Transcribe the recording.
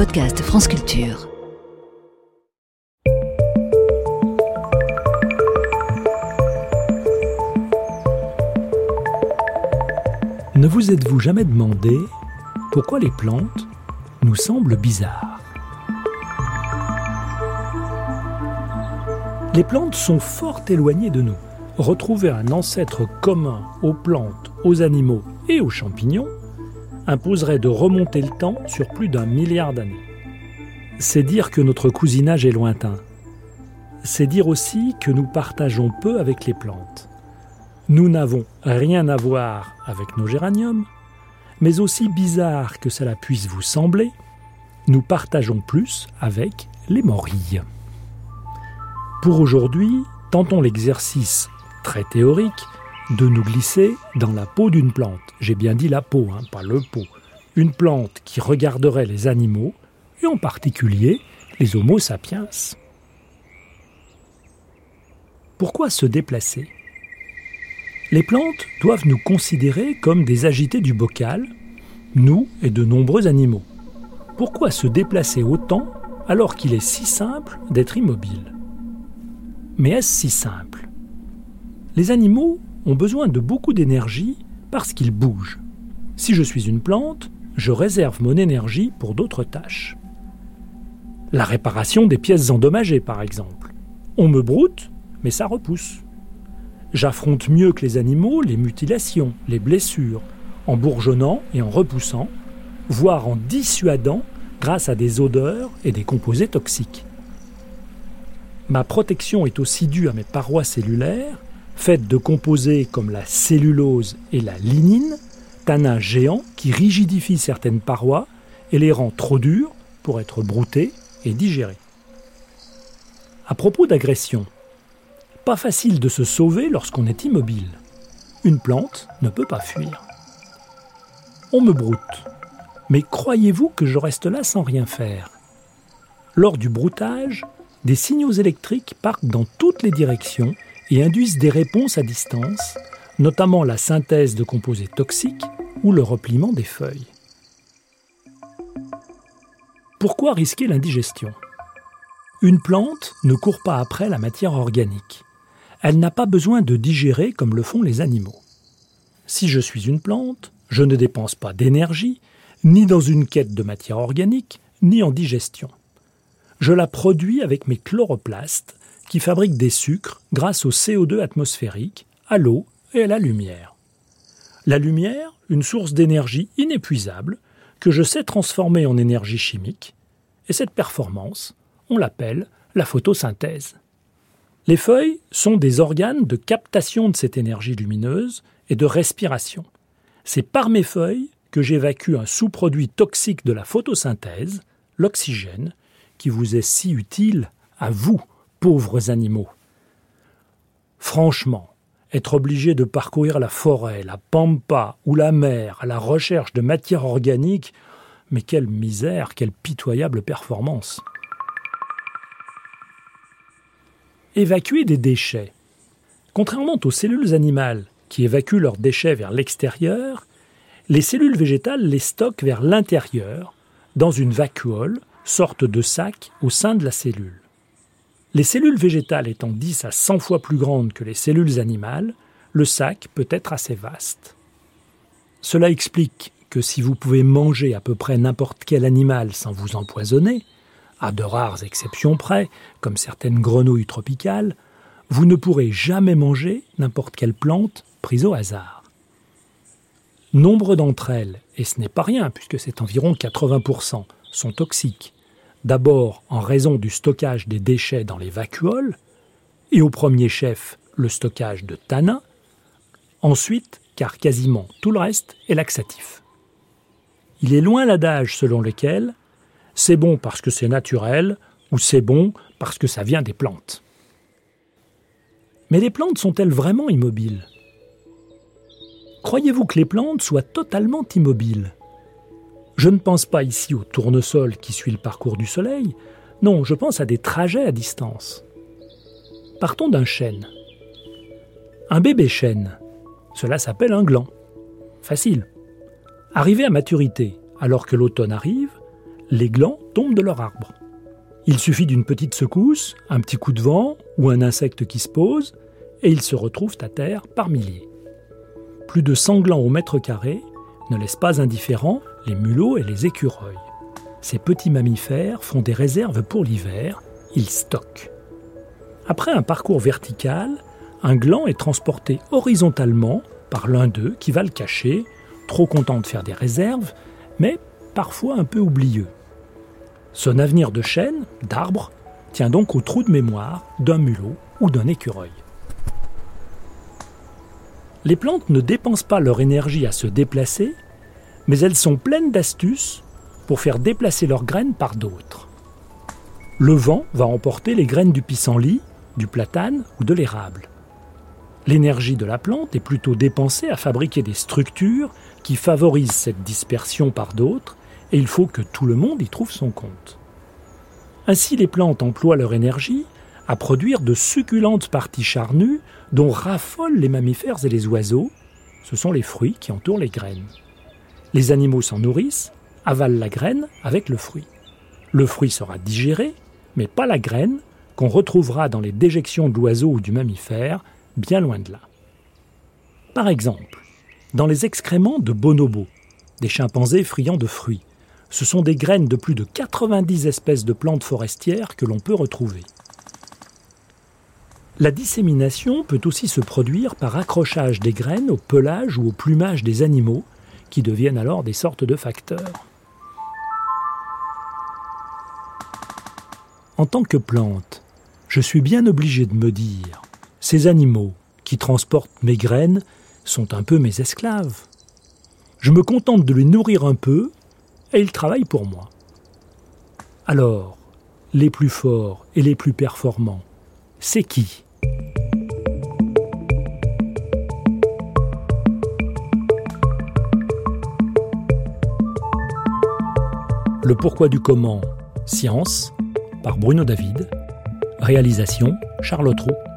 podcast France Culture. Ne vous êtes-vous jamais demandé pourquoi les plantes nous semblent bizarres? Les plantes sont fort éloignées de nous. Retrouver un ancêtre commun aux plantes, aux animaux et aux champignons imposerait de remonter le temps sur plus d'un milliard d'années. C'est dire que notre cousinage est lointain. C'est dire aussi que nous partageons peu avec les plantes. Nous n'avons rien à voir avec nos géraniums, mais aussi bizarre que cela puisse vous sembler, nous partageons plus avec les morilles. Pour aujourd'hui, tentons l'exercice très théorique de nous glisser dans la peau d'une plante. J'ai bien dit la peau, hein, pas le pot. Une plante qui regarderait les animaux, et en particulier les Homo sapiens. Pourquoi se déplacer? Les plantes doivent nous considérer comme des agités du bocal, nous et de nombreux animaux. Pourquoi se déplacer autant alors qu'il est si simple d'être immobile? Mais est-ce si simple? Les animaux ont besoin de beaucoup d'énergie parce qu'ils bougent. Si je suis une plante, je réserve mon énergie pour d'autres tâches. La réparation des pièces endommagées, par exemple. On me broute, mais ça repousse. J'affronte mieux que les animaux les mutilations, les blessures, en bourgeonnant et en repoussant, voire en dissuadant grâce à des odeurs et des composés toxiques. Ma protection est aussi due à mes parois cellulaires faite de composés comme la cellulose et la lignine, tanins géants qui rigidifient certaines parois et les rend trop dures pour être broutées et digérées. À propos d'agression, pas facile de se sauver lorsqu'on est immobile. Une plante ne peut pas fuir. On me broute. Mais croyez-vous que je reste là sans rien faire? Lors du broutage, des signaux électriques partent dans toutes les directions et induisent des réponses à distance, notamment la synthèse de composés toxiques ou le repliement des feuilles. Pourquoi risquer l'indigestion? Une plante ne court pas après la matière organique. Elle n'a pas besoin de digérer comme le font les animaux. Si je suis une plante, je ne dépense pas d'énergie, ni dans une quête de matière organique, ni en digestion. Je la produis avec mes chloroplastes, qui fabriquent des sucres grâce au CO2 atmosphérique, à l'eau et à la lumière. La lumière, une source d'énergie inépuisable que je sais transformer en énergie chimique, et cette performance, on l'appelle la photosynthèse. Les feuilles sont des organes de captation de cette énergie lumineuse et de respiration. C'est par mes feuilles que j'évacue un sous-produit toxique de la photosynthèse, l'oxygène, qui vous est si utile à vous, pauvres animaux. Franchement, être obligé de parcourir la forêt, la pampa ou la mer à la recherche de matière organique, mais quelle misère, quelle pitoyable performance. Évacuer des déchets. Contrairement aux cellules animales qui évacuent leurs déchets vers l'extérieur, les cellules végétales les stockent vers l'intérieur, dans une vacuole, sorte de sac au sein de la cellule. Les cellules végétales étant 10 à 100 fois plus grandes que les cellules animales, le sac peut être assez vaste. Cela explique que si vous pouvez manger à peu près n'importe quel animal sans vous empoisonner, à de rares exceptions près, comme certaines grenouilles tropicales, vous ne pourrez jamais manger n'importe quelle plante prise au hasard. Nombre d'entre elles, et ce n'est pas rien puisque c'est environ 80%, sont toxiques d'abord en raison du stockage des déchets dans les vacuoles, et au premier chef le stockage de tanins, ensuite car quasiment tout le reste est laxatif. Il est loin l'adage selon lequel c'est bon parce que c'est naturel ou c'est bon parce que ça vient des plantes. Mais les plantes sont-elles vraiment immobiles? Croyez-vous que les plantes soient totalement immobiles? Je ne pense pas ici au tournesol qui suit le parcours du Soleil, non, je pense à des trajets à distance. Partons d'un chêne. Un bébé chêne, cela s'appelle un gland. Facile. Arrivé à maturité, alors que l'automne arrive, les glands tombent de leur arbre. Il suffit d'une petite secousse, un petit coup de vent ou un insecte qui se pose, et ils se retrouvent à terre par milliers. Plus de 100 glands au mètre carré ne laissent pas indifférents les mulots et les écureuils. Ces petits mammifères font des réserves pour l'hiver, ils stockent. Après un parcours vertical, un gland est transporté horizontalement par l'un d'eux qui va le cacher, trop content de faire des réserves, mais parfois un peu oublieux. Son avenir de chêne, d'arbre, tient donc au trou de mémoire d'un mulot ou d'un écureuil. Les plantes ne dépensent pas leur énergie à se déplacer, mais elles sont pleines d'astuces pour faire déplacer leurs graines par d'autres. Le vent va emporter les graines du pissenlit, du platane ou de l'érable. L'énergie de la plante est plutôt dépensée à fabriquer des structures qui favorisent cette dispersion par d'autres, et il faut que tout le monde y trouve son compte. Ainsi les plantes emploient leur énergie à produire de succulentes parties charnues dont raffolent les mammifères et les oiseaux, ce sont les fruits qui entourent les graines. Les animaux s'en nourrissent, avalent la graine avec le fruit. Le fruit sera digéré, mais pas la graine, qu'on retrouvera dans les déjections de l'oiseau ou du mammifère, bien loin de là. Par exemple, dans les excréments de bonobos, des chimpanzés friands de fruits, ce sont des graines de plus de 90 espèces de plantes forestières que l'on peut retrouver. La dissémination peut aussi se produire par accrochage des graines au pelage ou au plumage des animaux, qui deviennent alors des sortes de facteurs. En tant que plante, je suis bien obligé de me dire, ces animaux qui transportent mes graines sont un peu mes esclaves. Je me contente de les nourrir un peu et ils travaillent pour moi. Alors, les plus forts et les plus performants, c'est qui? Le pourquoi du comment, science, par Bruno David. Réalisation Charlotte Roux.